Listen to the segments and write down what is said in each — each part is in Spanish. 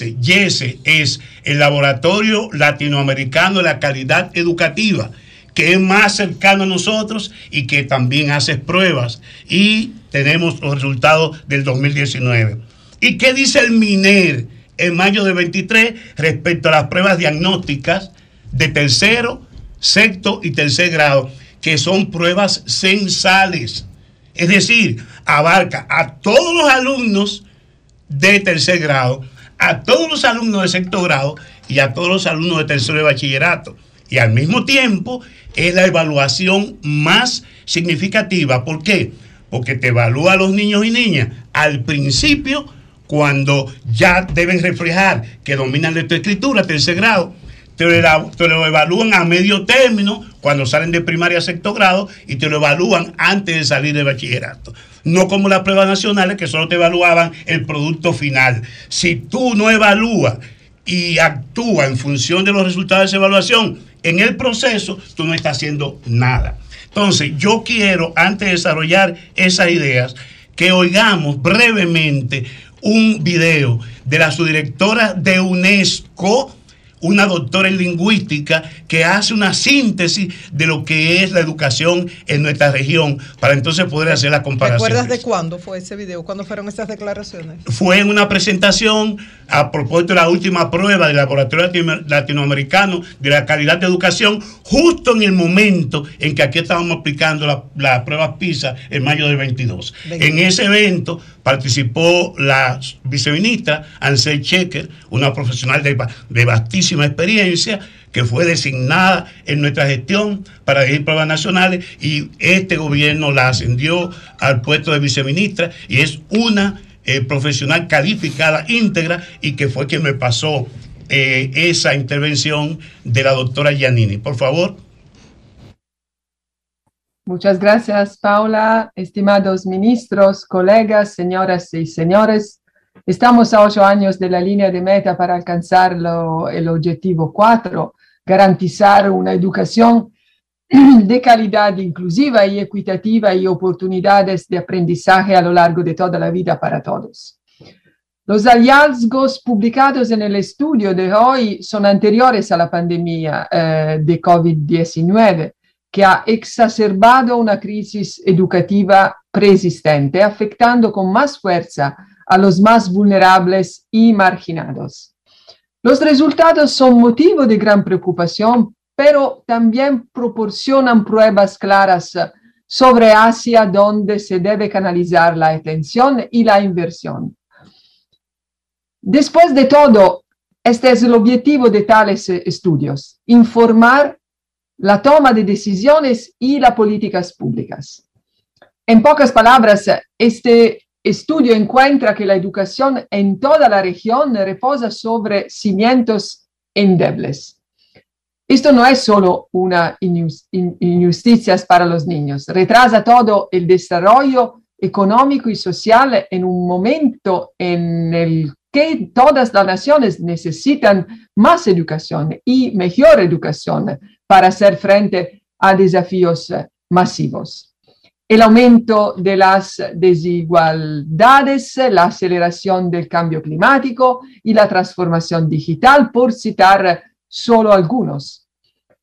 YESE es el Laboratorio Latinoamericano de la Calidad Educativa, que es más cercano a nosotros y que también hace pruebas. Y tenemos los resultados del 2019. ¿Y qué dice el MINER en mayo de 23 respecto a las pruebas diagnósticas de tercero, sexto y tercer grado, que son pruebas censales? Es decir, abarca a todos los alumnos de tercer grado, a todos los alumnos de sexto grado y a todos los alumnos de tercero de bachillerato. Y al mismo tiempo es la evaluación más significativa. ¿Por qué? Porque te evalúa a los niños y niñas al principio cuando ya deben reflejar que dominan lectoescritura, tercer grado, te lo, te lo, evalúan a medio término cuando salen de primaria a sexto grado y te lo evalúan antes de salir de bachillerato. No como las pruebas nacionales que solo te evaluaban el producto final. Si tú no evalúas y actúas en función de los resultados de esa evaluación en el proceso, tú no estás haciendo nada. Entonces, yo quiero, antes de desarrollar esas ideas, que oigamos brevemente un video de la subdirectora de UNESCO, una doctora en lingüística que hace una síntesis de lo que es la educación en nuestra región para entonces poder hacer la comparación. ¿Recuerdas de cuándo fue ese video? ¿Cuándo fueron estas declaraciones? Fue en una presentación a propósito de la última prueba del Laboratorio Latinoamericano de la Calidad de Educación, justo en el momento en que aquí estábamos aplicando la, la prueba PISA en mayo del 22. 22. En ese evento participó la viceministra Ansel Checker, una profesional de, de vastísima experiencia, que fue designada en nuestra gestión para dirigir pruebas nacionales y este gobierno la ascendió al puesto de viceministra y es una eh, profesional calificada, íntegra y que fue quien me pasó eh, esa intervención de la doctora Giannini. Por favor. Muchas gracias, Paula. Estimados ministros, colegas, señoras y señores, estamos a ocho años de la línea de meta para alcanzar el objetivo 4, garantizar una educación de calidad inclusiva y equitativa y oportunidades de aprendizaje a lo largo de toda la vida para todos. Los hallazgos publicados en el estudio de hoy son anteriores a la pandemia eh, de COVID-19 que ha exacerbado una crisis educativa preexistente, afectando con más fuerza a los más vulnerables y marginados. Los resultados son motivo de gran preocupación, pero también proporcionan pruebas claras sobre hacia dónde se debe canalizar la atención y la inversión. Después de todo, este es el objetivo de tales estudios, informar la toma de decisiones y las políticas públicas. En pocas palabras, este estudio encuentra que la educación en toda la región reposa sobre cimientos endebles. Esto no es solo una injusticia para los niños, retrasa todo el desarrollo económico y social en un momento en el que todas las naciones necesitan más educación y mejor educación para hacer frente a desafíos masivos. El aumento de las desigualdades, la aceleración del cambio climático y la transformación digital, por citar solo algunos.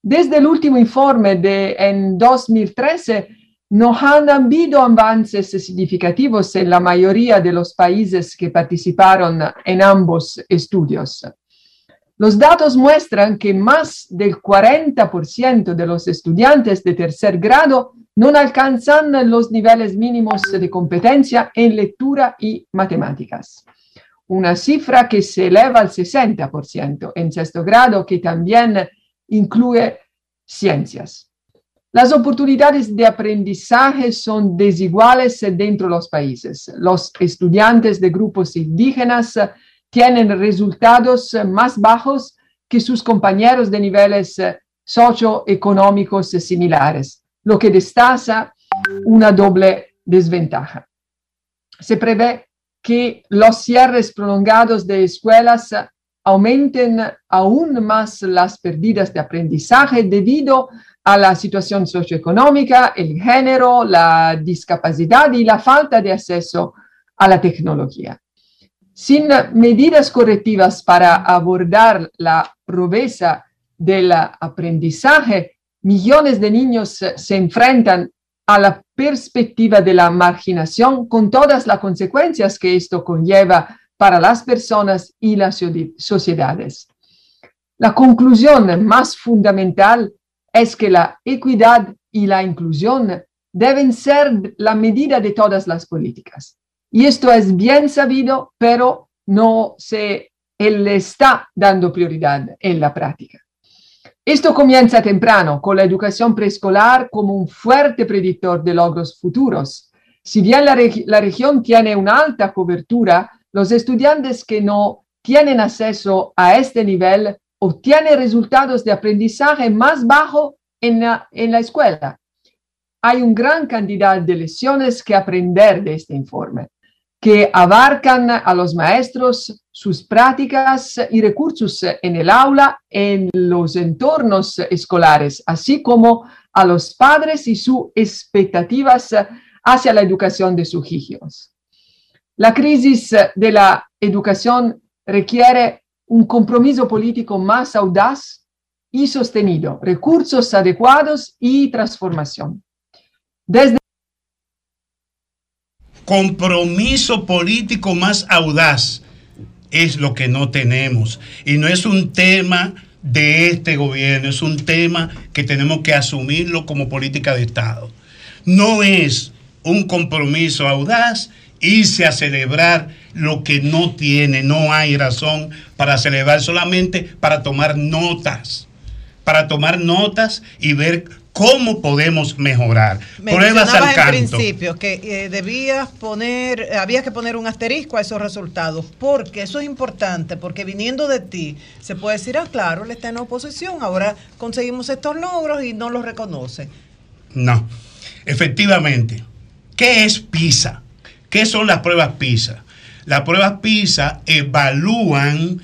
Desde el último informe de en 2013, no han habido avances significativos en la mayoría de los países que participaron en ambos estudios. Los datos muestran que más del 40% de los estudiantes de tercer grado no alcanzan los niveles mínimos de competencia en lectura y matemáticas. Una cifra que se eleva al 60% en sexto grado, que también incluye ciencias. Las oportunidades de aprendizaje son desiguales dentro de los países. Los estudiantes de grupos indígenas tienen resultados más bajos que sus compañeros de niveles socioeconómicos similares, lo que destaca una doble desventaja. Se prevé que los cierres prolongados de escuelas aumenten aún más las pérdidas de aprendizaje debido a la situación socioeconómica, el género, la discapacidad y la falta de acceso a la tecnología. Sin medidas correctivas para abordar la pobreza del aprendizaje, millones de niños se enfrentan a la perspectiva de la marginación con todas las consecuencias que esto conlleva para las personas y las sociedades. La conclusión más fundamental es que la equidad y la inclusión deben ser la medida de todas las políticas. Y esto es bien sabido, pero no se le está dando prioridad en la práctica. Esto comienza temprano, con la educación preescolar como un fuerte predictor de logros futuros. Si bien la, región tiene una alta cobertura, los estudiantes que no tienen acceso a este nivel obtienen resultados de aprendizaje más bajo en la, escuela. Hay un gran cantidad de lecciones que aprender de este informe, que abarcan a los maestros, sus prácticas y recursos en el aula, en los entornos escolares, así como a los padres y sus expectativas hacia la educación de sus hijos. La crisis de la educación requiere un compromiso político más audaz y sostenido, recursos adecuados y transformación. Desde compromiso político más audaz es lo que no tenemos. Y no es un tema de este gobierno, es un tema que tenemos que asumirlo como política de Estado. No es un compromiso audaz irse a celebrar lo que no tiene, no hay razón para celebrar, solamente para tomar notas, para tomar notas y ver cómo podemos mejorar. Pruebas al canto. en principio que eh, debías poner, había que poner un asterisco a esos resultados, porque eso es importante, porque viniendo de ti se puede decir, ah, claro, él está en oposición, ahora conseguimos estos logros y no los reconoce. No, efectivamente. ¿Qué es PISA? ¿Qué son las pruebas PISA? Las pruebas PISA evalúan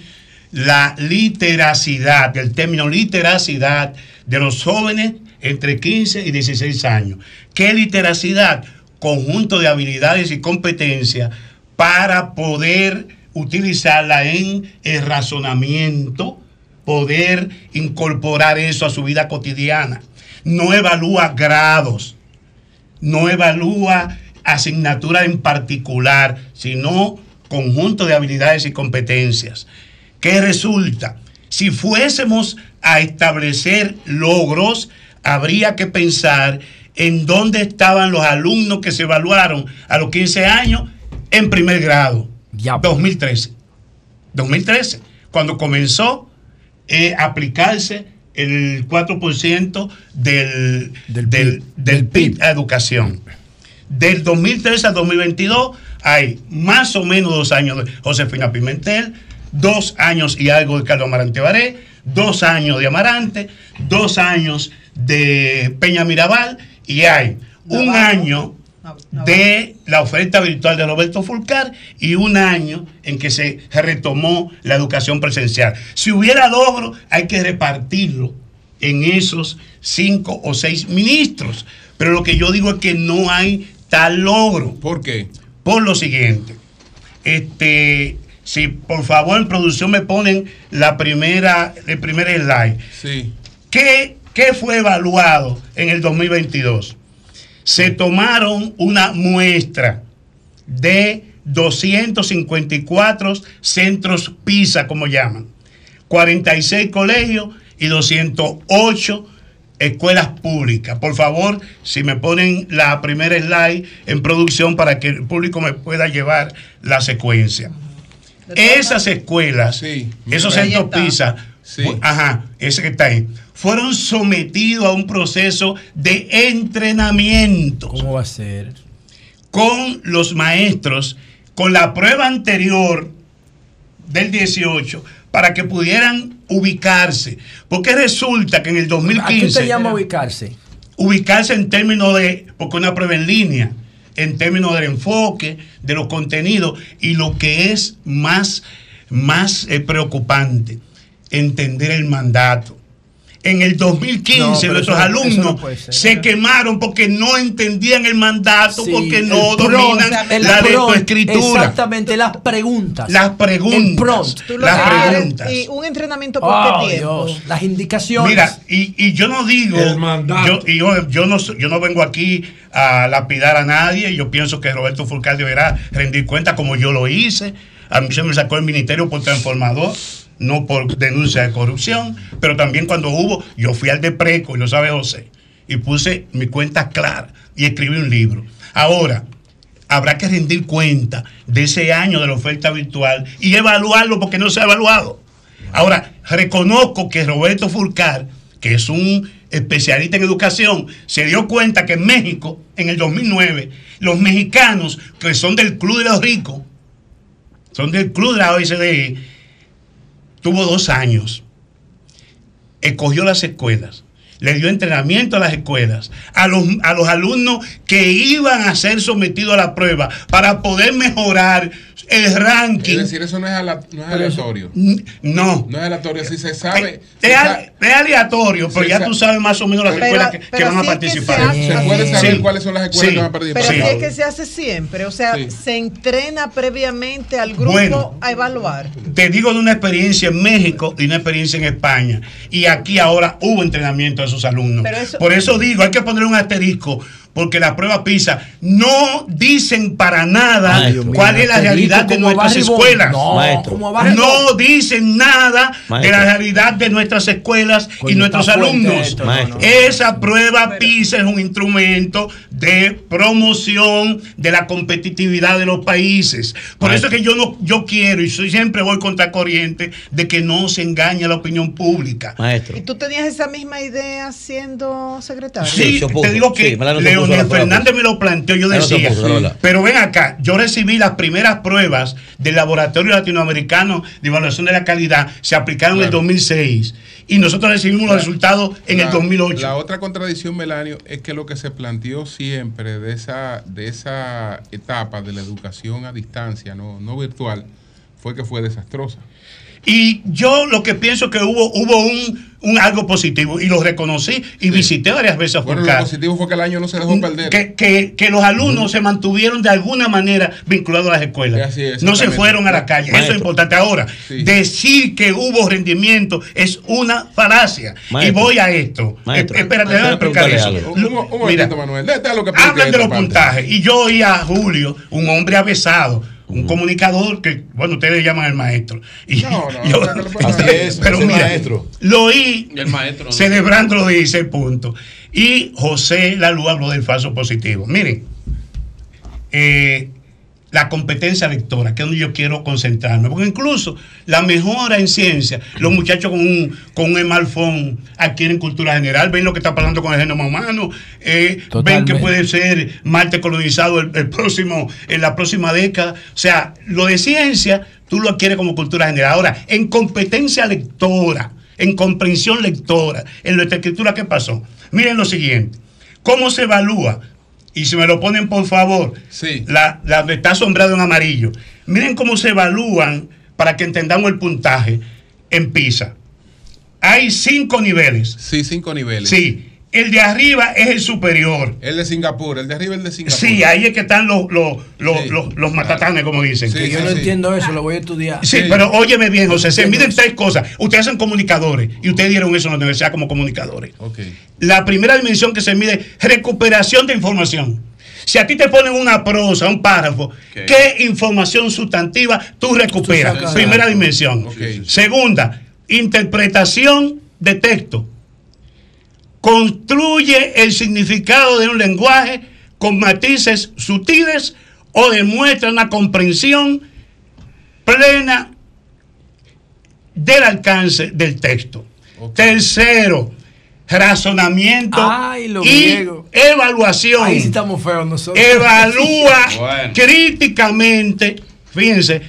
la literacidad, el término literacidad de los jóvenes entre 15 y 16 años. ¿Qué literacidad? Conjunto de habilidades y competencias para poder utilizarla en el razonamiento, poder incorporar eso a su vida cotidiana. No evalúa grados, no evalúa asignatura en particular, sino conjunto de habilidades y competencias. ¿Qué resulta? Si fuésemos a establecer logros, habría que pensar en dónde estaban los alumnos que se evaluaron a los 15 años en primer grado. 2013. 2013, cuando comenzó eh, a aplicarse el 4% del, del, del PIB a educación. Del 2013 al 2022 hay más o menos dos años de Josefina Pimentel, dos años y algo de Carlos Amarante Baré, dos años de Amarante, dos años de Peña Mirabal y hay un año de la oferta virtual de Roberto Fulcar y un año en que se retomó la educación presencial. Si hubiera logro, hay que repartirlo en esos cinco o seis ministros. Pero lo que yo digo es que no hay tal logro. ¿Por qué? Por lo siguiente. Este, si por favor en producción me ponen la primera, el primer slide. Sí. ¿Qué, ¿Qué fue evaluado en el 2022? Se tomaron una muestra de 254 centros PISA, como llaman, 46 colegios y 208 escuelas públicas. Por favor, si me ponen la primera slide en producción para que el público me pueda llevar la secuencia. Esas escuelas, esos centros PISA, ajá, ese que está ahí, fueron sometidos a un proceso de entrenamiento. ¿Cómo va a ser? Con los maestros, con la prueba anterior del 18 para que pudieran ubicarse. Porque resulta que en el 2015... ¿A qué se llama ubicarse? Ubicarse en términos de, porque una prueba en línea, en términos del enfoque, de los contenidos y lo que es más, más eh, preocupante, entender el mandato. en el 2015 nuestros alumnos se quemaron porque no entendían el mandato, porque no dominan la lectoescritura. Exactamente, las preguntas. Las preguntas. Las preguntas. Y un entrenamiento por qué tiempo. las indicaciones. Mira, y, yo no digo, yo, y yo, yo, no, yo no vengo aquí a lapidar a nadie, yo pienso que Roberto Fulcar deberá rendir cuenta como yo lo hice. A mí se me sacó el ministerio por transformador no por denuncia de corrupción, pero también cuando hubo, yo fui al de Preco, y lo sabe José, y puse mi cuenta clara y escribí un libro. Ahora, habrá que rendir cuenta de ese año de la oferta virtual y evaluarlo porque no se ha evaluado. Ahora, reconozco que Roberto Fulcar, que es un especialista en educación, se dio cuenta que en México, en el 2009, los mexicanos que son del Club de los Ricos, son del Club de la OSDE, tuvo dos años, escogió las escuelas, le dio entrenamiento a las escuelas, a los, a los alumnos que iban a ser sometidos a la prueba para poder mejorar el ranking. Es decir, eso no es, aleatorio. No. No es aleatorio, si se sabe. Es, aleatorio, pero ya tú sabes más o menos las escuelas que, van a participar. Se, puede saber cuáles son las escuelas que van a participar. Pero es que se hace siempre, o sea, se entrena previamente al grupo a evaluar. Te digo de una experiencia en México y una experiencia en España. Y aquí ahora hubo entrenamiento de esos alumnos. Por eso digo, hay que poner un asterisco porque la prueba PISA no dicen para nada cuál es la realidad de nuestras escuelas. No, dicen nada de la realidad de nuestras escuelas y nuestros alumnos. Esa prueba PISA es un instrumento de promoción de la competitividad de los países. Por eso es que yo no yo quiero y siempre voy contra corriente de que no se engañe la opinión pública. ¿Y tú tenías esa misma idea siendo secretario? Sí, te digo que Leonel Fernández me lo planteó, yo decía, pero ven acá, yo recibí las primeras pruebas del Laboratorio Latinoamericano de Evaluación de la Calidad, se aplicaron en el 2006 y nosotros recibimos los resultados en el 2008. La otra contradicción, Melanio, es que lo que se planteó siempre de esa, de esa etapa de la educación a distancia, no, no virtual, fue que fue desastrosa. Y yo lo que pienso que hubo, hubo un, algo positivo y lo reconocí y visité varias veces a Bueno, lo positivo fue que el año no se dejó mm, perder. Que, los alumnos se mantuvieron de alguna manera vinculados a las escuelas. no se fueron a la calle. Eso es importante. Ahora, decir que hubo rendimiento es una falacia. Y voy a esto. Espérate, déjame explicar eso. Un, momentito, Manuel. Lo que hablan de los puntajes. Y yo oí a Julio, un hombre avesado un comunicador que, bueno, ustedes llaman el maestro. Y no, no, así es, pero mira, maestro. lo oí el maestro, celebrando lo dice, punto. Y José Lalú habló del falso positivo. Miren, eh, la competencia lectora, que es donde yo quiero concentrarme, porque incluso la mejora en ciencia, los muchachos con un, con un smartphone adquieren cultura general, ven lo que está pasando con el genoma humano, eh, ven que puede ser Marte colonizado el, próximo, en la próxima década. O sea, lo de ciencia, tú lo adquieres como cultura general. Ahora, en competencia lectora, en comprensión lectora, en nuestra escritura, ¿qué pasó? Miren lo siguiente. ¿Cómo se evalúa? Y si me lo ponen por favor, sí. la, la está asombrado en amarillo. Miren cómo se evalúan para que entendamos el puntaje en PISA. Hay cinco niveles. Sí, cinco niveles. Sí. El de arriba es el superior. El de Singapur, el de arriba es el de Singapur. Sí, ahí es que están los, los, los, los, matatanes, como dicen. Sí, yo no entiendo eso, lo voy a estudiar. Sí, pero óyeme bien, José, se miden tres cosas. Ustedes son comunicadores y ustedes dieron eso en la universidad como comunicadores. La primera dimensión que se mide, recuperación de información. Si a ti te ponen una prosa, un párrafo, ¿qué información sustantiva tú recuperas? Primera dimensión. Segunda, interpretación de texto construye el significado de un lenguaje con matices sutiles o demuestra una comprensión plena del alcance del texto. Tercero, razonamiento y evaluación. Ahí estamos feos nosotros. Evalúa críticamente, fíjense,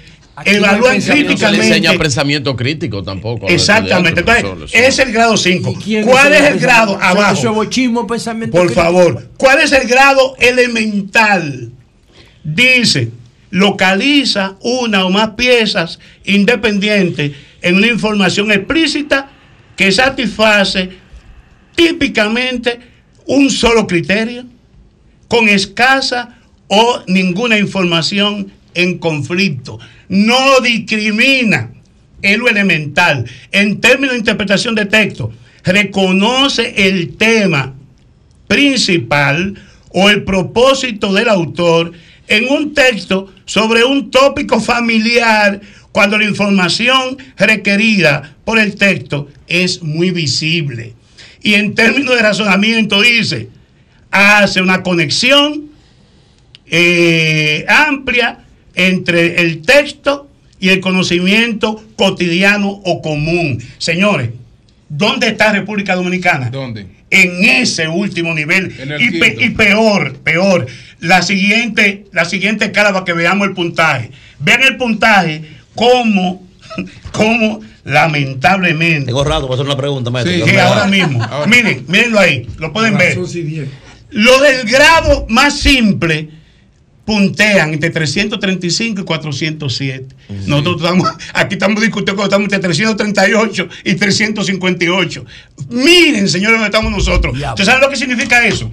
evalúan críticamente. No se le enseña pensamiento crítico tampoco. Exactamente. Entonces, es el grado 5. ¿Cuál es el grado abajo? pensamiento Por favor, ¿cuál es el grado elemental? Dice, localiza una o más piezas independientes en una información explícita que satisface típicamente un solo criterio, con escasa o ninguna información en conflicto. No discrimina, es lo elemental. En términos de interpretación de texto, reconoce el tema principal o el propósito del autor en un texto sobre un tópico familiar cuando la información requerida por el texto es muy visible. Y en términos de razonamiento dice, hace una conexión eh, amplia entre el texto y el conocimiento cotidiano o común. Señores, ¿dónde está República Dominicana? ¿Dónde? En ese último nivel. Y, pe- quinto. y peor, peor. La siguiente, la siguiente escala para que veamos el puntaje. Vean el puntaje como, como lamentablemente. Tengo rato para hacer una pregunta, maestro. Sí, ahora mismo. Ahora. Miren, mírenlo ahí, lo pueden ver. Lo del grado más simple puntean entre 335 y 407. Nosotros estamos, aquí estamos discutiendo, estamos entre 338 y 358. Miren, señores, dónde estamos nosotros. ¿Ustedes saben lo que significa eso?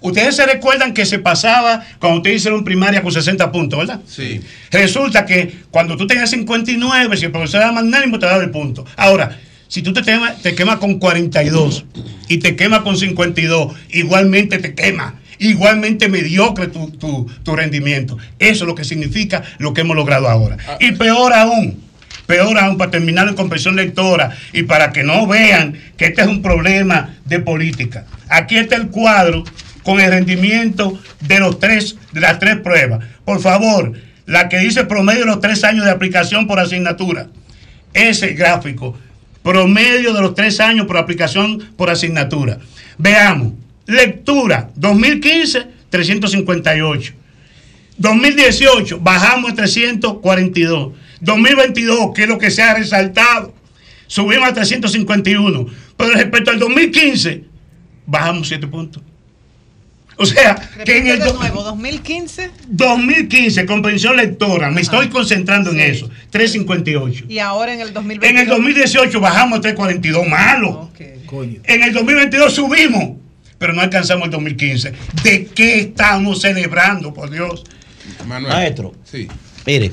Ustedes se recuerdan que se pasaba cuando ustedes hicieron primaria con 60 puntos, ¿verdad? Sí. Resulta que cuando tú tenías 59, si el profesor era magnánimo, te daba el punto. Ahora, si tú te quemas, te quemas con 42 y te quemas con 52, igualmente te quema. Igualmente mediocre tu, tu- tu rendimiento. Eso es lo que significa lo que hemos logrado ahora. Y peor aún, peor aún, para terminar en comprensión lectora y para que no vean que este es un problema de política. Aquí está el cuadro con el rendimiento de los tres, de las tres pruebas. Por favor, la que dice promedio de los tres años de aplicación por asignatura. Ese gráfico, promedio de los tres años por aplicación por asignatura. Veamos, lectura, 2015, 358. 2018 bajamos a 342. 2022, que es lo que se ha resaltado, subimos a 351. Pero respecto al 2015, bajamos 7 puntos. O sea, que en el de nuevo, 2015 2015, comprensión lectora, me estoy concentrando en eso, 358. y ahora en el 2022. En el 2018 bajamos a 342, malo. En el 2022 subimos, pero no alcanzamos el 2015. ¿De qué estamos celebrando, por Dios? Manuel. Maestro. Sí. Mire,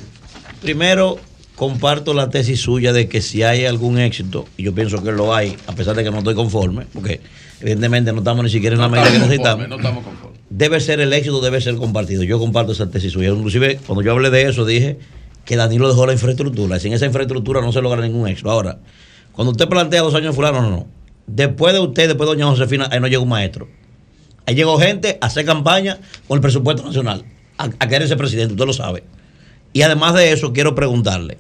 primero comparto la tesis suya de que si hay algún éxito, y yo pienso que lo hay, a pesar de que no estoy conforme, porque evidentemente no estamos ni siquiera en la medida que necesitamos, No estamos conformes. debe ser el éxito, debe ser compartido. Yo comparto esa tesis suya. Inclusive, cuando yo hablé de eso, dije que Danilo dejó la infraestructura. Sin esa infraestructura no se logra ningún éxito. Ahora, cuando usted plantea dos años de fulano, no, no. Después de usted, después de doña Josefina, ahí no llegó un maestro. Ahí llegó gente a hacer campaña con el presupuesto nacional, a, a querer ser presidente, usted lo sabe. Y además de eso, quiero preguntarle,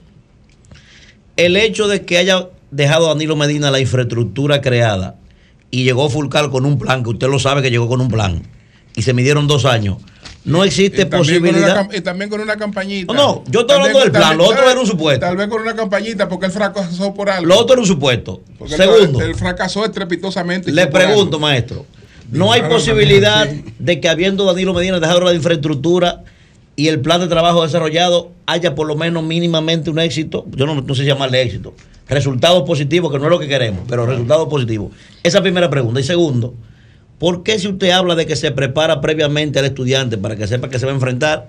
el hecho de que haya dejado Danilo Medina la infraestructura creada y llegó Fulcal con un plan, que usted lo sabe que llegó con un plan, y se midieron dos años, no existe Y una, posibilidad... y también con una campañita. No, no, yo estoy hablando del plan, lo otro era un supuesto. Tal vez con una campañita, porque él fracasó por algo. Lo otro era un supuesto. Porque él- Segundo, Él, fracasó estrepitosamente. le pregunto, algo. maestro, ¿no hay Claro, posibilidad sí. de que habiendo Danilo Medina dejado la infraestructura y el plan de trabajo desarrollado haya por lo menos mínimamente un éxito? Yo no, no sé llamarle éxito. Resultados positivos, que no es lo que queremos, pero resultados positivos. Esa primera pregunta. Y segundo, ¿por qué si usted habla de que se prepara previamente al estudiante para que sepa que se va a enfrentar,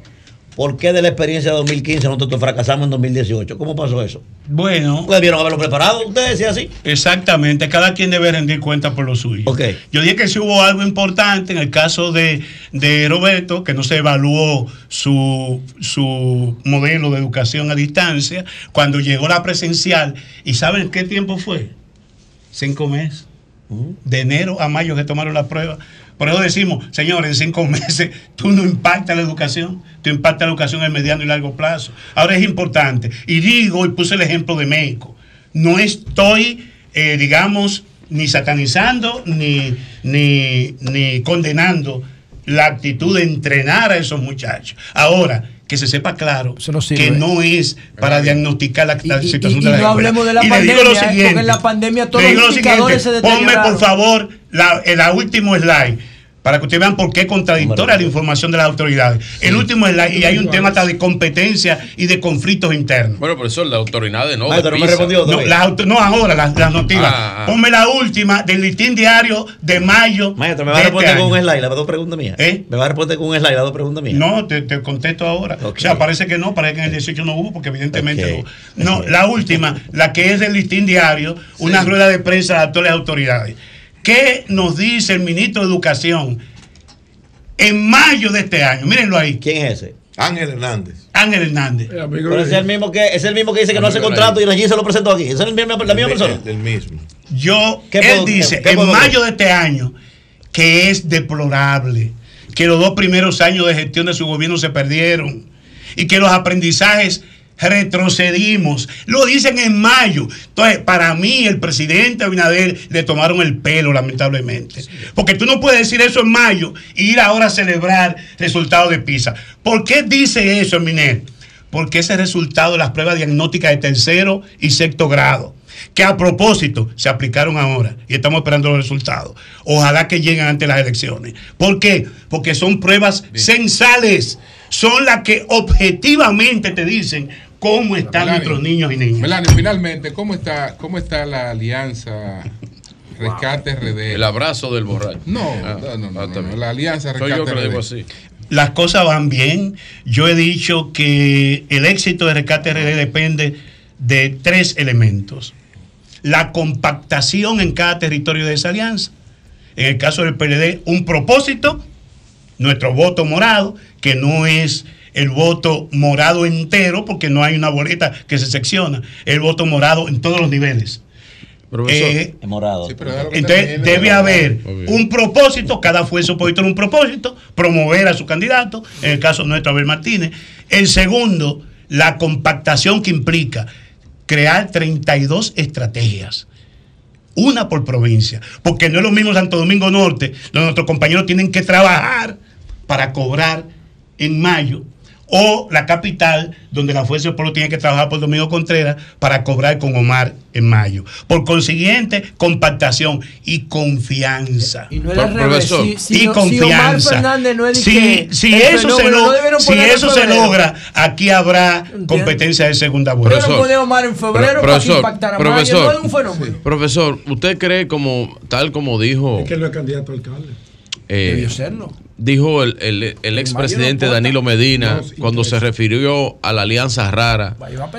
¿por qué de la experiencia de 2015 nosotros fracasamos en 2018? ¿Cómo pasó eso? Bueno, Ustedes vieron haberlo preparado, ustedes decían así. exactamente, cada quien debe rendir cuenta por lo suyo. Ok. Yo dije que sí hubo algo importante en el caso de, de Roberto, que no se evaluó su, su modelo de educación a distancia, cuando llegó la presencial, ¿y saben qué tiempo fue? Cinco meses. De enero a mayo que tomaron la prueba. Por eso decimos, señores, en cinco meses tú no impactas la educación, tú impactas la educación en mediano y largo plazo. Ahora es importante, y digo, y puse el ejemplo de México, no estoy, eh, digamos, ni satanizando ni, ni, ni condenando la actitud de entrenar a esos muchachos. Ahora, que se sepa claro Eso no sirve. que no es para diagnosticar la, la Y- y- situación y de la no hablemos de la Y le digo lo pandemia, ¿eh? siguiente, porque en la pandemia todos los lo indicadores siguiente, se Ponme, por favor, la, el último slide. Para que ustedes vean por qué es contradictoria la información de las autoridades. El último es la, y hay un tema hasta de competencia y de conflictos internos. Bueno, profesor, las autoridades no. No me respondió No, auto- no ahora, las, las noticias. Ah, ah. Ponme la última del listín diario de mayo. Maestro, me va a de responder este con un slide las dos preguntas mías. ¿Eh? Me va a responder con un slide las dos preguntas mías. No, te, te contesto ahora. O sea, parece que no, parece que en el 18 no hubo, porque evidentemente Ok. no. No, la última, la que es del listín diario, una rueda de prensa de las actuales autoridades. ¿Qué nos dice el ministro de Educación en mayo de este año? Mírenlo ahí, ¿Quién es ese? Ángel Hernández. Ángel Hernández. Eh, Pero es el mismo que, es el mismo que dice que no hace contrato y allí se lo presentó aquí. Esa es el mismo- la misma El- persona. El, el mismo. Yo, ¿Qué él puedo- dice qué- qué en mayo ver? de este año que es deplorable, que los dos primeros años de gestión de su gobierno se perdieron y que los aprendizajes retrocedimos. Lo dicen en mayo. Entonces, para mí, el presidente Abinader le tomaron el pelo, lamentablemente. Porque tú no puedes decir eso en mayo y ir ahora a celebrar resultados de PISA. ¿Por qué dice eso, Miner? Porque ese resultado de las pruebas diagnósticas de tercero y sexto grado que a propósito se aplicaron ahora y estamos esperando los resultados. Ojalá que lleguen antes de las elecciones. ¿Por qué? Porque son pruebas censales, son las que objetivamente te dicen cómo están Melanie, nuestros niños y niñas. Melanie, finalmente, ¿cómo está, ¿cómo está la alianza Rescate RD? El abrazo del borracho. No, Ah, no, no, no, ah, no, la alianza Soy yo Rescate que lo digo RD. así. Las cosas van bien. Yo he dicho que el éxito de Rescate RD depende de tres elementos. La compactación en cada territorio de esa alianza. En el caso del PLD, un propósito, nuestro voto morado, que no es el voto morado entero, porque no hay una boleta que se secciona, el voto morado en todos los niveles. Profesor, Eh, Es morado. Sí, entonces debe haber Obvio. un propósito, cada fuerza opositora un propósito, promover a su candidato, en el caso nuestro Abel Martínez. El segundo, la compactación que implica crear 32 estrategias. Una por provincia, porque no es lo mismo Santo Domingo Norte, donde nuestros compañeros tienen que trabajar para cobrar en mayo, o la capital, donde la Fuerza del Pueblo tiene que trabajar por Domingo Contreras para cobrar con Omar en mayo. Por consiguiente, compactación y confianza. Y no es Pro- profesor. Si, si y no- si Omar confianza. Fernández no es de si eso, se, lo- no si eso logra, aquí habrá competencia de segunda Pero vuelta. no Profesor. a Omar en febrero Pro- para que profesor, profesor. No es un fenómeno. Profesor, ¿usted cree como, tal como dijo, Es que él no es candidato a alcalde. Eh, Debió serlo. dijo el, el, el expresidente no. Danilo Medina No, sí, cuando se refirió a la alianza rara? A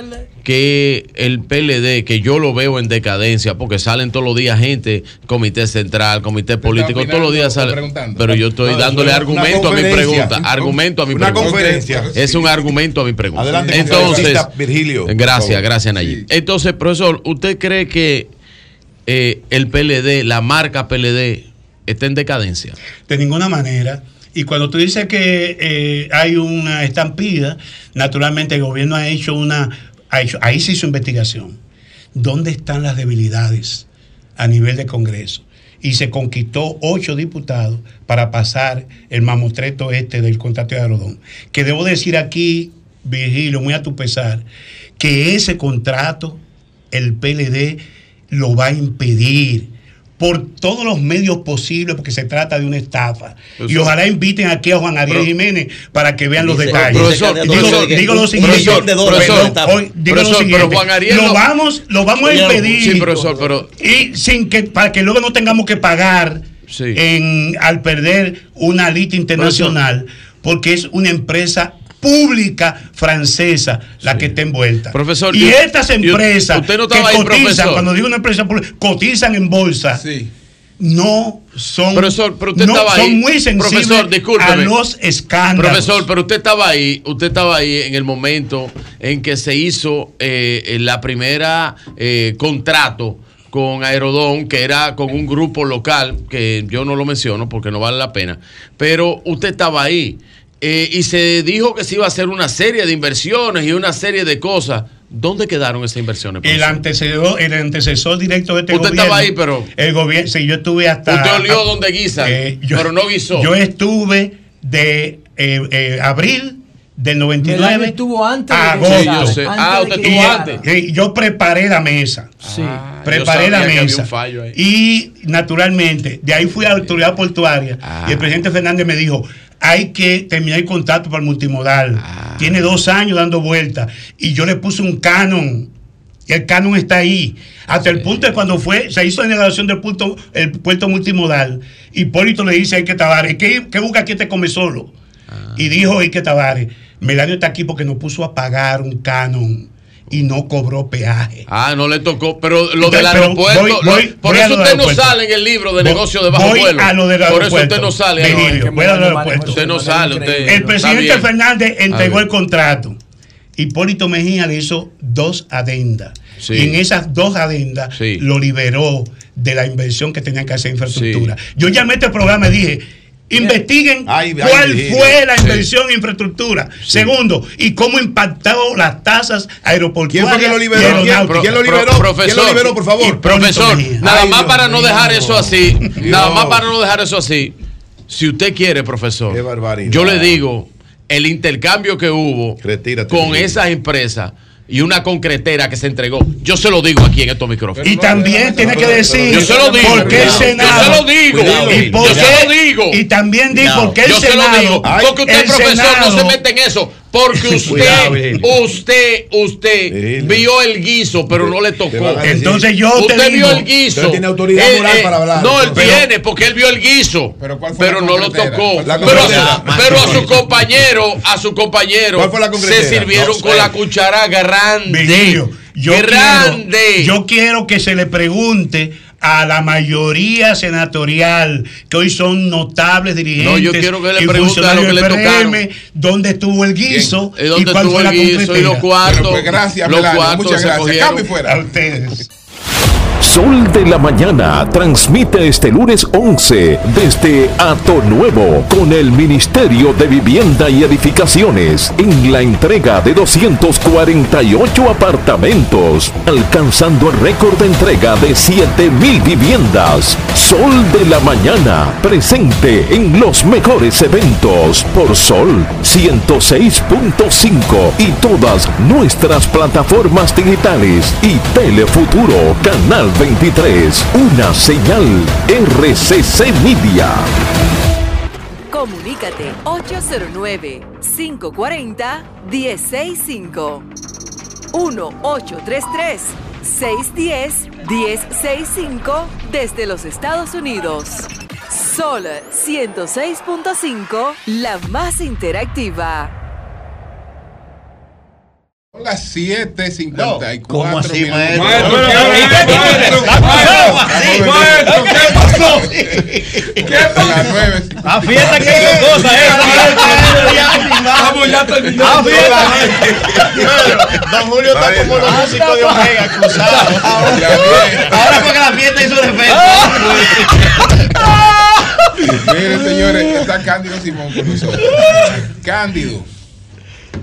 que el PLD, que yo lo veo en decadencia, porque salen todos los días gente, comité central, comité político, todos los días opinando o sale. preguntando? Pero yo estoy No, dándole argumento a mi pregunta. Argumento a mi Una pregunta. conferencia. Es un argumento a mi pregunta. Adelante, Entonces, Virgilio, gracias, gracias Nayib. Sí. Entonces, profesor, ¿usted cree que eh, el PLD, la marca PLD, está en decadencia? De ninguna manera. Y cuando tú dices que eh, hay una estampida, naturalmente el gobierno ha hecho una, ha hecho, ahí se hizo investigación. ¿Dónde están las debilidades a nivel de Congreso? Y se conquistó ocho diputados para pasar el mamotreto este del contrato de Arodón. Que debo decir aquí, Virgilio, muy a tu pesar, que ese contrato el PLD lo va a impedir por todos los medios posibles porque se trata de una estafa. Y ojalá inviten aquí a Juan Ariel Jiménez para que vean los Dice- detalles. Profesor, digo, lo siguiente. lo Profesor, pero siguiente. Juan Ariel lo no- vamos, lo vamos a impedir. Sí, profesor, pero Y sin que, para que luego no tengamos que pagar Sí. en, al perder una lista internacional, porque es una empresa pública francesa la que está envuelta. Profesor, y estas empresas usted no que ahí, cotizan, profesor. cuando digo una empresa pública, cotizan en bolsa, Sí. no son, Profesor, pero usted no, estaba son ahí. muy sensibles Profesor, a los escándalos. Profesor, pero usted estaba ahí, usted estaba ahí en el momento en que se hizo eh, la primera eh, contrato con Aerodón, que era con un grupo local, que yo no lo menciono porque no vale la pena, pero usted estaba ahí. Eh, y se dijo que se iba a hacer una serie de inversiones y una serie de cosas. ¿Dónde quedaron esas inversiones? El antecesor, el antecesor directo de este Usted gobierno. estaba ahí, pero- El gobierno, sí, yo estuve hasta. Usted olió donde guisan, Eh, pero no guisó. Yo estuve de eh, eh, abril del 99 estuvo antes a agosto. Sí, yo sé. antes Ah, usted estuvo antes. Eh, Yo preparé la mesa. Sí. Ah, Preparé la mesa. Y naturalmente, de ahí fui a la autoridad portuaria Ah. y el presidente Fernández me dijo, hay que terminar el contrato para el multimodal. Ah. Tiene dos años dando vueltas. Y yo le puse un canon. Y el canon está ahí. Hasta el punto de cuando fue, se hizo la inauguración del punto, el puerto multimodal, Hipólito le dice a Ike Tavares, ¿qué, qué busca aquí este come solo? Ah. Y dijo Ike Tavares, Melanio está aquí porque nos puso a pagar un canon y no cobró peaje. Ah, no le tocó, pero lo del aeropuerto, voy- lo- por voy eso usted no sale en el libro de negocio de bajo voy vuelo. a lo del por eso usted no sale. que voy a lo del Melania aeropuerto. Usted no sale, usted. El presidente. Fernández entregó el contrato. Hipólito Mejía le hizo dos adendas. Sí. Y en esas dos adendas Sí. lo liberó de la inversión que tenían que hacer en infraestructura. Yo llamé a este programa y dije, investiguen Ay, cuál fue la Sí. inversión en infraestructura. Segundo, y cómo impactó las tasas aeroportuarias. ¿Quién fue que lo liberó? ¿Quién, lo Pro- liberó? profesor. ¿Quién lo liberó, por favor? Profesor, nada más para no dejar eso así, Dios. nada más para no dejar eso así. Si usted quiere, profesor, Qué yo le digo, el intercambio que hubo Retírate, con esas empresas y una concretera que se entregó, yo se lo digo aquí en estos micrófonos. Y también tiene que decir Yo se lo digo. por qué el. Senado. Yo se lo digo. Y por Yo qué- se lo digo. Y también digo por qué el Yo se lo Senado. digo. Porque usted, profesor, no Senado- se mete en eso. Porque usted, Cuidado, usted, usted Virgilio. vio el guiso, pero no le Te tocó. Entonces yo te Usted digo. vio el guiso. Usted tiene autoridad moral para hablar. No, él Pero- tiene, porque él vio el guiso. Pero ¿cuál fue la no lo tocó. ¿Cuál fue la Pero, a pero a su compañero, a su compañero, ¿Cuál fue la concretera? se sirvieron No con la cuchara grande. Virgilio, yo grande. Quiero, yo quiero que se le pregunte a la mayoría senatorial, que hoy son notables dirigentes. No, yo quiero que le y pregunte a lo funcionarios que le del tocaron. ¿Dónde estuvo el guiso? ¿Y dónde cuál estuvo fue el la guiso y los cuartos? Pues gracias, los Melania, cuartos muchas se gracias. cogieron. Cambio y fuera. A ustedes. Sol de la Mañana transmite este lunes 11 desde Ato Nuevo con el Ministerio de Vivienda y Edificaciones en la entrega de 248 apartamentos, alcanzando el récord de entrega de 7000 viviendas. Sol de la Mañana presente en los mejores eventos por Sol 106.5 y todas nuestras plataformas digitales y Telefuturo Canal 23, una señal RCC Media. Comunícate 809-540-1065. 1-833-610-1065 desde los Estados Unidos. Sol 106.5, la más interactiva. Son las 7.54. ¿Cómo así, maestro? Maestro, ¿Qué pasó? ¿Qué pasó? Las 9. A fiesta que qué cosa, eh. Vamos, ya terminó. A fiesta. Don Julio está como los músicos de Omega cruzados. Ahora fue que la fiesta hizo efecto. Miren, señores, está Cándido Simón con nosotros. Cándido.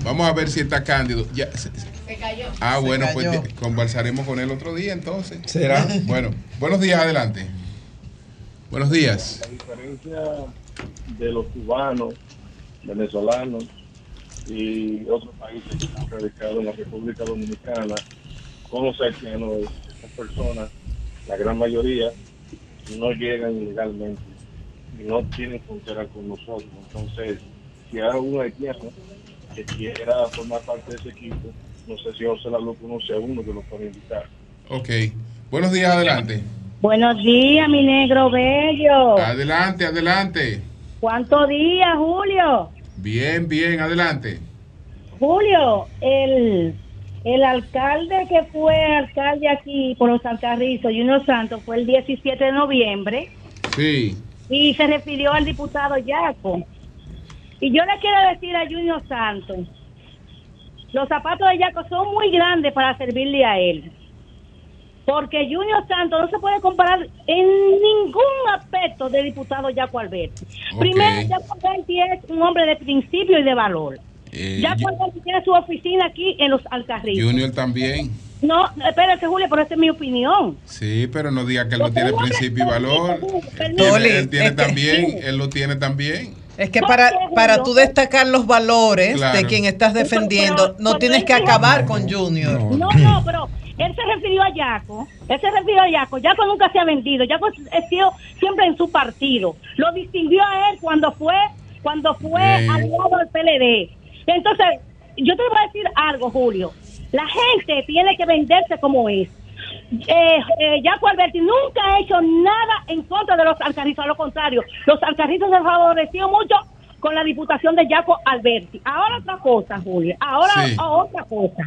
Vamos a ver si está Cándido. Ya, se- se- Ah, bueno, pues cayó. conversaremos con él otro día entonces. ¿Será? Bueno, buenos días, adelante. Buenos días. La diferencia de los cubanos, venezolanos y otros países que están radicados en la República Dominicana con los haitianos, estas personas, la gran mayoría, no llegan ilegalmente y no tienen frontera con nosotros. Entonces, si hay algún haitiano que quiera formar parte de ese equipo, no sé si José lo conoce a uno que lo puede invitar. Ok. Buenos días, adelante. Buenos días, mi negro bello. Adelante, adelante. ¿Cuántos días, Julio? Bien, bien, adelante. Julio, el, el alcalde que fue alcalde aquí por los Alcarrizos, Junior Santos, fue el 17 de noviembre Sí. y se refirió al diputado Yaco. Y yo le quiero decir a Junior Santos, los zapatos de Yaco son muy grandes para servirle a él. Porque Junior Santos no se puede comparar en ningún aspecto de diputado Yaco Alberti. Primero, Yaco Alberti es un hombre de principio y de valor. Eh, Yaco Alberti tiene su oficina aquí en los Alcarrizos. Junior también. No, espérate, Julio, pero esa es mi opinión. Sí, pero no diga que él no Lo tiene principio y valor. Él tiene este- también, él lo tiene también. Es que para, para tú destacar los valores Claro. de quien estás defendiendo, no tienes que acabar con Junior. No, no, pero él se refirió a Yaco. Él se refirió a Yaco. Yaco nunca se ha vendido. Yaco ha sido siempre en su partido. Lo distinguió a él cuando fue cuando fue Bien. aliado al PLD. Entonces, yo te voy a decir algo, Julio. La gente tiene que venderse como es. Eh, eh, Yaco Alberti nunca ha hecho nada en contra de los alcarrizos, a lo contrario, los alcarrizos se han favorecido mucho con la diputación de Yaco Alberti. Ahora otra cosa, Julio, ahora Sí. otra cosa.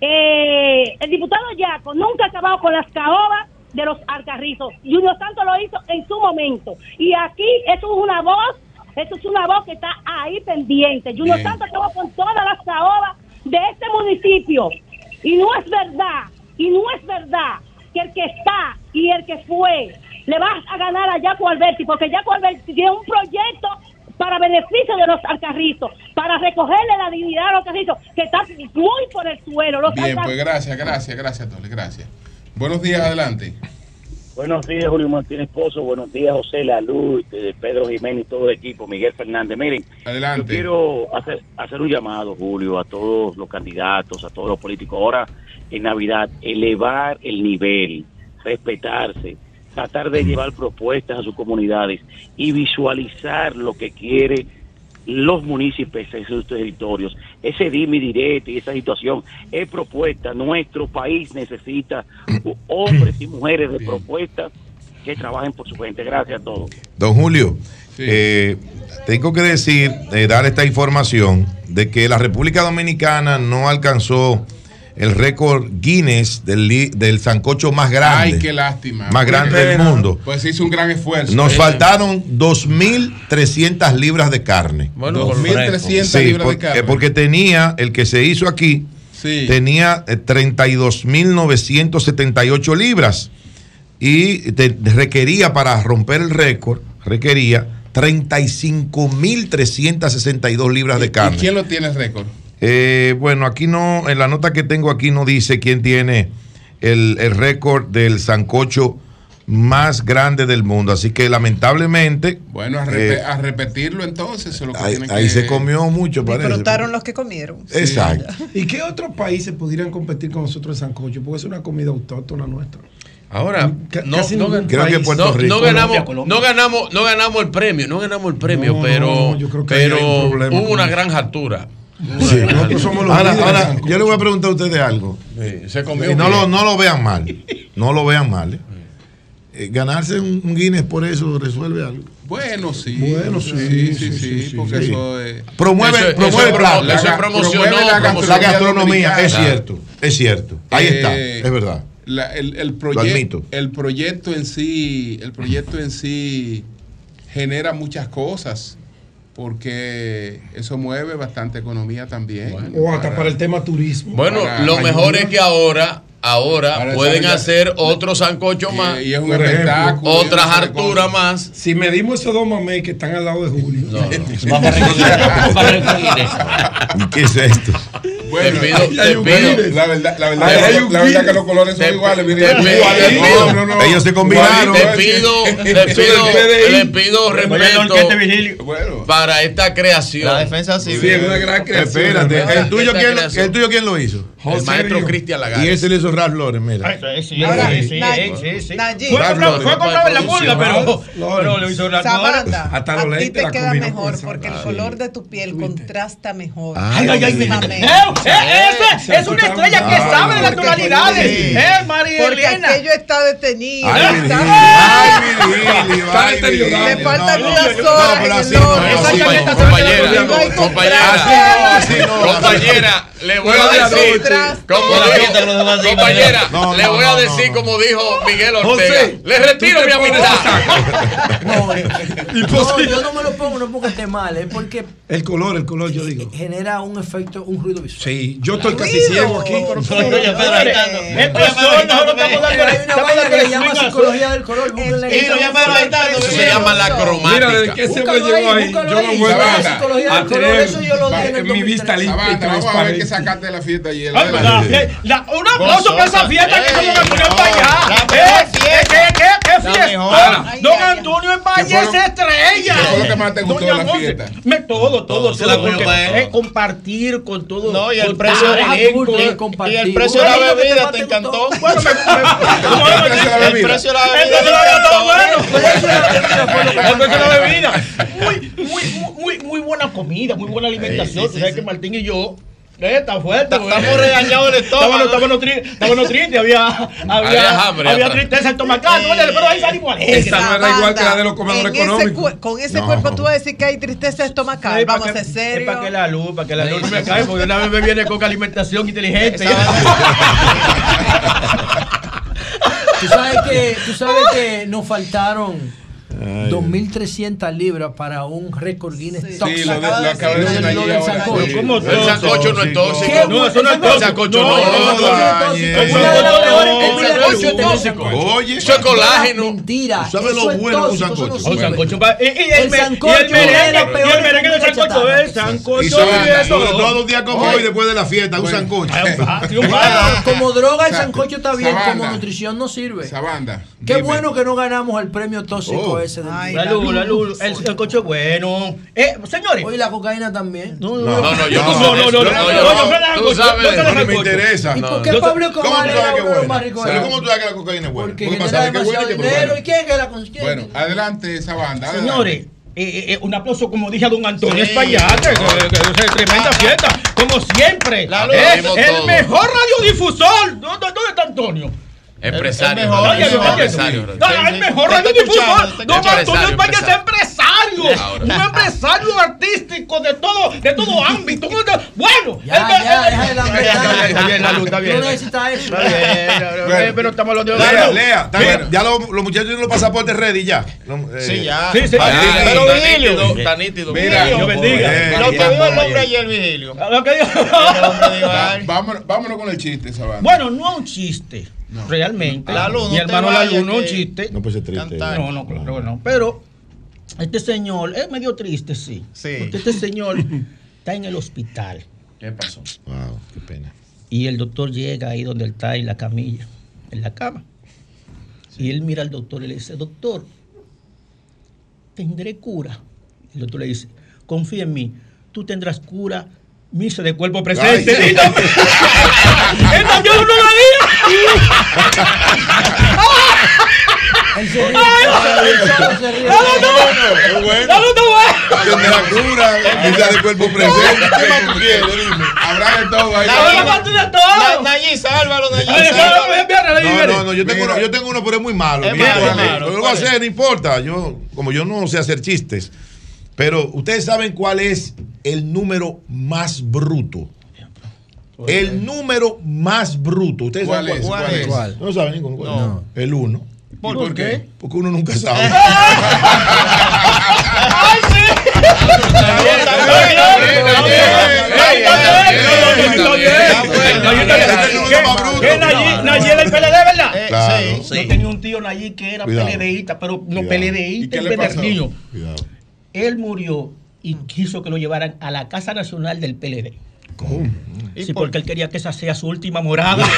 Eh, el diputado Yaco nunca ha acabado con las caobas de los alcarrizos. Junior Santos lo hizo en su momento. Y aquí eso es una voz, eso es una voz que está ahí pendiente. Junior. Santos acabó con todas las caobas de este municipio. Y no es verdad, y no es verdad que el que está y el que fue le va a ganar a Jaco Alberti, porque Jaco Alberti tiene un proyecto para beneficio de los alcarrizos, para recogerle la dignidad a los alcarrizos, que está muy por el suelo. Los Bien, pues gracias, gracias, gracias, Tole, gracias. Buenos días, adelante. Buenos días, Julio Martínez Pozo. Buenos días, José Laluz, Pedro Jiménez y todo el equipo, Miguel Fernández. Miren, Adelante. yo quiero hacer, hacer un llamado, Julio, a todos los candidatos, a todos los políticos. Ahora, en Navidad, elevar el nivel, respetarse, tratar de llevar propuestas a sus comunidades y visualizar lo que quiere los municipios en sus territorios. Ese dime y direte y esa situación es propuesta. Nuestro país necesita hombres y mujeres de propuesta que trabajen por su gente. Gracias a todos. Don Julio, eh, tengo que decir, eh, dar esta información de que la República Dominicana no alcanzó el récord Guinness del, del sancocho más grande. Ay, qué lástima. Más Qué grande del mundo. Pues se hizo un gran esfuerzo. Nos Eh, faltaron 2.300 libras de carne. Bueno, 2.300 Sí, libras por- de carne. eh, Porque tenía, el que se hizo aquí, Sí. tenía eh, 32.978 libras y te- requería para romper el récord, requería 35.362 libras de ¿Y carne. quién lo tiene el récord? Eh, bueno, aquí no, en la nota que tengo aquí no dice quién tiene el, el récord del sancocho más grande del mundo. Así que lamentablemente. Bueno, a, eh, a repetirlo entonces. es lo que ahí tienen ahí que- se comió mucho, parece. Disfrutaron los que comieron. Exacto. ¿Y qué otros países pudieran competir con nosotros en sancocho? Porque es una comida autóctona nuestra. Ahora, no, Creo que. Puerto Rico. no ganamos, Colombia, Colombia. no ganamos, no ganamos el premio, no ganamos el premio, pero, no, yo creo que pero hay un problema hubo una eso. gran altura. Sí. Nosotros somos los Ahora, ahora, yo le voy a preguntar a ustedes algo. Sí, se comió Y no lo, no lo vean mal. No lo vean mal. ¿eh? Eh, ganarse un, un Guinness por eso resuelve algo. Bueno, sí. Bueno, sí, sí, sí, sí, sí, sí, porque sí. eso es. Promueve, Eso- promueve eso- La- promocionó, promueve la promocionó. La gastronomía, dominicana. es cierto, es cierto. Ahí Eh, está, es verdad. la- el, el, Lo proye- admito. el proyecto en sí, el proyecto en sí genera muchas cosas porque eso mueve bastante economía también. O hasta para el tema turismo. Bueno, lo mejor es que ahora, ahora Para pueden hacer otro sancocho Y- más, y es un espectáculo. otras harturas más. Si medimos esos dos mamey que están al lado de Julio. ¿Y qué es esto? Bueno, Te pido- te pido- la verdad, la verdad, Hay- la- hay un la verdad que los colores son Te- iguales. te- Iguales, te- no, no, no. Ellos se combinaron. Te pido, te pido, le pido respeto Bueno, para esta creación. La defensa Sí, civil. es una gran creación. Espérate. ¿el tuyo, quién. ¿el tuyo quién lo hizo? El maestro. Cristian Y Lagarde. ese le hizo Ralph Lauren, mira. Sí, sí, Ahora, sí, Fue comprado en la pulga, pero, pero lo hizo Ralph Hasta a ti te queda mejor porque el Ah, color de tu piel contrasta mejor. Ay, ay, ay. Eh, eh, es una estrella que sabe de las porque- tonalidades. sí. Eh, María Porque aquello está detenido. Ay, Virgilio, ay, Virgilio. Le faltan unas horas Compañera, compañera, le voy a decir, compañera, No, le no, voy a decir no, como dijo Miguel Ortega, José, le retiro mi amistad. No, eh, no, yo no me lo pongo, no porque esté mal, es porque El color, el color, yo digo. genera un efecto, un ruido visual. Sí, yo estoy casi ciego aquí. Pedro, Esto es sol, nosotros estamos psicología del color. se llama la Mira, cromática. que ese hombre Búscalo llegó ahí, ahí, yo no vuelvo La a psicología a del color, tener yo mi vista 2003. limpia vamos a ver qué sacaste de la fiesta ayer un aplauso para esa fiesta que se me pone en ¿Qué fiesta? Don Antonio en Valle se estrella. ¿Qué lo que más te gustó de la fiesta? Todo, todo, todo. Eh, compartir con todo. No, y el precio Y el precio de la bebida te encantó. Bueno, El precio de la bebida. Muy, muy, muy, muy buena comida, muy buena alimentación. Tú sabes que Martín y yo eh, Está fuerte. Está- estamos regañados del estómago. Estábamos, estábamos, tri- estábamos tristes, había, había, Había hambre había atrás. tristeza estomacal, pero ahí salimos alegres. Esa no era igual que la de los comedores económicos. con ese No. cuerpo tú vas a decir que hay tristeza estomacal. Sí, Vamos a ser serios. Para que la luz, para que la luz no me cae, porque una vez me viene con alimentación inteligente. Tú sabes que, tú sabes que nos faltaron 2.300 libras para un récord Guinness sí. Top sí, lo, de, lo acabo de decir. Lo del sancocho. El sancocho no es tóxico. No, eso no es tóxico. El sancocho no. El sancocho es tóxico. Oye, eso es colágeno. Mentira. ¿Sabes lo bueno de un sancocho? Un sancocho. El sancocho es peor. El merengue del sancocho es sancocho. Y todos los días como hoy después de la fiesta, un sancocho. Ah, como droga el sancocho está bien, como nutrición no sirve. Sabanda. Qué bueno que no ganamos el premio tóxico oh. ese. Del... Ay, luz, la luz, el, coche es bueno. Eh, señores. Hoy la cocaína también. No, no, no, no yo no, no, no, no, no, no, Tú sabes, no, no me interesa. ¿Y por qué Pablo Cobar era uno de los más ricos? ¿Cómo tú sabes que la cocaína es buena? Porque dinero. ¿Y quién que la consigue? Bueno, adelante esa banda. Señores. Eh, eh, un aplauso, como dije a don Antonio sí. Espallate, que, que, que, tremenda ah, fiesta, como siempre. Es el todo. mejor radiodifusor. ¿Dónde, ¿Dónde está Antonio? Empresario. Empresario. Es mejor radio difusor. No, Antonio España es empresario. Un empresario artístico de todo, de todo ámbito. Bueno, ya, ya, ya, está bien, la luz, está bien. No necesitas eso. Pero estamos los de Lea, Lea, ya los muchachos tienen los pasaportes ready ya. Eh, sí, ya. Sí, sí. Ah, pero Vigilio. Está nítido. Mira, Dios bendiga. Lo que dijo el hombre ayer, Vigilio. Lo que dijo. Vámonos con el chiste, Sabana. Bueno, no un chiste. Realmente. La luz, no Mi hermano vayas, la luz no es un chiste. No puede ser triste. Cantar. No, no, claro que no. Pero este señor es medio triste, sí. Sí. Porque este señor está en el hospital. ¿Qué pasó? Wow, qué pena. Y el doctor llega ahí donde él está en la camilla, en la cama. Y él mira al doctor y le dice, doctor, ¿tendré cura? El doctor le dice, confía en mí, tú tendrás cura, misa de cuerpo presente. Ay, sí. Y también- uno lo. Ay, Él se ríe. No, no, no. Qué bueno. ¡No, no, no! Dios de la cura, de cuerpo presente. ¿Qué más tú quieres? Dime. Habrá de todo ahí. ¡La vida parte de todo! No, no, no, yo tengo, yo tengo uno, pero es muy malo. Es malo. Lo voy a hacer, no importa. Yo, como yo no sé hacer chistes, pero ustedes saben cuál es el número más bruto. El número más bruto. ¿Ustedes ¿Cuál saben es? cuál ¿Cuál es? ¿Cuál? No saben ninguno. ¿Cuál? No. El uno. ¿Por, ¿Por qué? Porque uno nunca sabe. ¡Ay, sí! El PLD, ¿verdad? Eh, Claro. sí. Yo tenía un tío Nayib que era. PLDista, pero no Cuidado. ¿Y PLDista, empedernido. Cuidado. Él murió y quiso que lo llevaran a la Casa Nacional del PLD. ¿Y Sí, por- porque él quería que esa sea su última morada.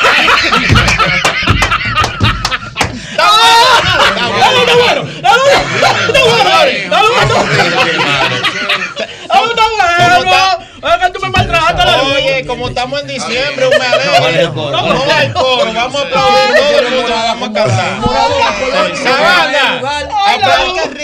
Oye, como estamos en diciembre, un me alegre. No vamos a aplaudir todo el mundo, vamos a cantar.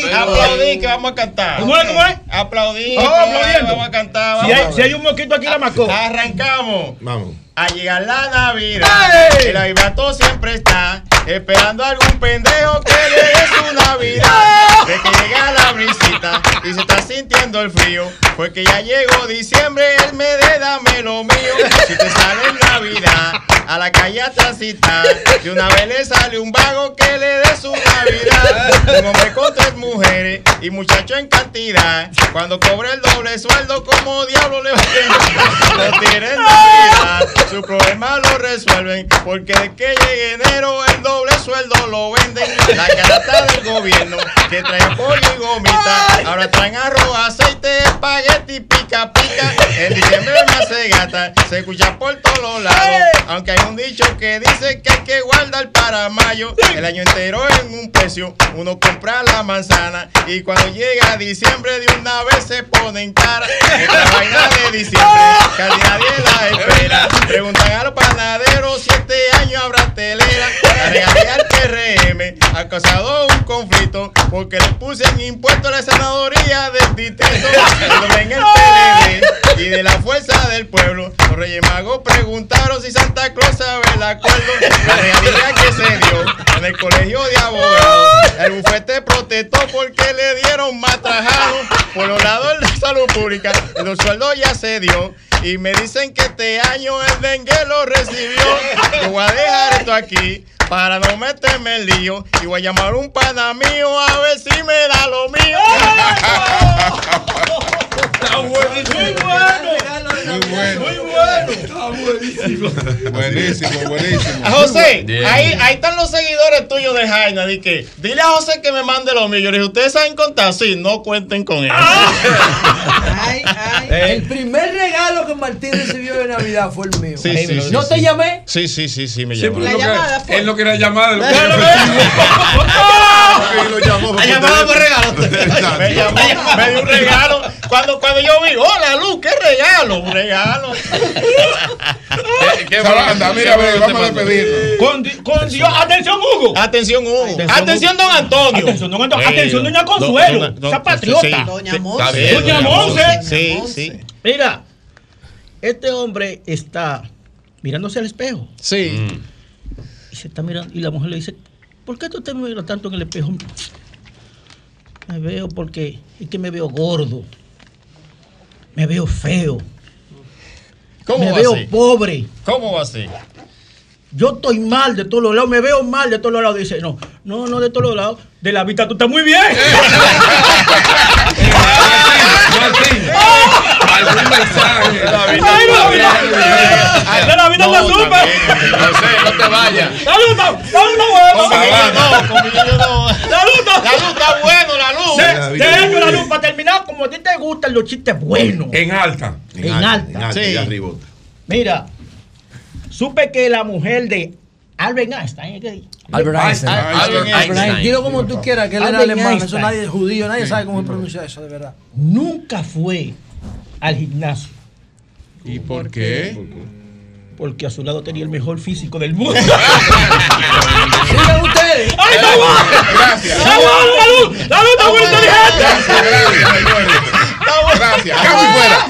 Sabana, aplaudir, aplaudir que vamos a cantar. ¿Cómo es? ¿Cómo es? Aplaudir, Vamos aplaudiendo. vamos a cantar. Si hay, vamos. si hay un moquito aquí, la macó. Arrancamos. Vamos. A llegar la Navidad, ¡Ey! el avivato siempre está esperando a algún pendejo que le dé su Navidad. De que llega la brisita y se está sintiendo el frío, porque ya llegó diciembre, el mes de dame lo mío. Si te sale en Navidad, a la calle a transitar, de una vez le sale un vago que le dé su Navidad. Un hombre con tres mujeres y muchacho en cantidad. Cuando cobre el doble sueldo, como diablo le va a Lo tienen Navidad, su problema lo resuelven, porque de que llegue enero el doble sueldo lo venden. La carata del gobierno que trae pollo y gomita, Ahora traen arroz, aceite, espagueti, pica, pica. En diciembre más se gasta, se escucha por todos los lados. Aunque hay un dicho que dice que hay que guardar para mayo. El año entero en un precio, uno compra la manzana. Y cuando llega diciembre de una vez se ponen cara. Esta vaina de diciembre, casi nadie la espera. Preguntan a los panaderos si este año habrá telera. Al PRM ha causado un conflicto porque le puse en impuesto a la senadoría del distrito. En el PLD y de la fuerza del pueblo. Los Reyes Magos preguntaron si Santa Claus sabe el acuerdo. La regalía que se dio en el colegio de abogados. El bufete protestó porque le dieron más trajado. Por los lados de la salud pública, los sueldos ya se dio. Y me dicen que este año el dengue lo recibió. Yo voy a dejar esto aquí para no meterme en lío. Y voy a llamar un pana mío a ver si me da lo mío. Está buenísimo. Muy bueno. Muy bueno. Muy bueno. Está buenísimo. Buenísimo, buenísimo. A José, Bien. ahí, ahí están los seguidores tuyos de Jaina. Di que, dile a José que me mande los míos. Yo le dije, ustedes saben contar, sí, no cuenten con él. El primer regalo que Martín recibió de Navidad fue el mío. Sí, sí, sí, ¿No sí. te llamé? Sí, sí, sí, sí, me Sí, llamó. él no quería- él no quería él lo llamó La llamada por regalo. me llamó, me dio un regalo. Cuando, cuando yo vi, hola Luz, qué regalo, un regalo. Sabanda, mira, ve, vamos a despedirnos. Con, di- con Dios, atención Hugo. Atención Hugo. Atención, don Antonio. Atención don Antonio. Eh, Atención doña do- Consuelo. esa patriota. sí, Doña Monse. doña Monse. Sí, sí. Mira, este hombre está mirándose al espejo. Sí. Y se está mirando. Y la mujer le dice, ¿por qué tú te miras tanto en el espejo? Me veo porque es que me veo gordo. Me veo feo. ¿Cómo me va veo así? pobre. ¿Cómo va así? Yo estoy mal de todos los lados, me veo mal de todos los lados. Dice, no, no, no de todos los lados. De la vista tú estás muy bien. Algún mensaje. La vida te supe. José, no te vayas. La luz está, la luz está buena. Conmigo no, no. La luz. La luz está bueno, la luz. De, hecho, la luz, para terminar, como a ti te gustan los chistes buenos. En alta. En, alta. Sí. Mira, supe que la mujer de Albert Einstein, ¿es que? Albert Einstein. Albert Einstein. Dilo como tú quieras, que él era alemán. Eso nadie es judío, nadie sabe cómo se pronuncia eso, de verdad. Nunca fue al gimnasio. ¿Y por qué? Porque a su lado tenía el mejor físico del mundo. ¡Sigan ustedes! ¡Ay, no! Gracias. ¡Salud, salud! ¡Salud, está muy inteligente! Gracias. Gracias. Casi fuera.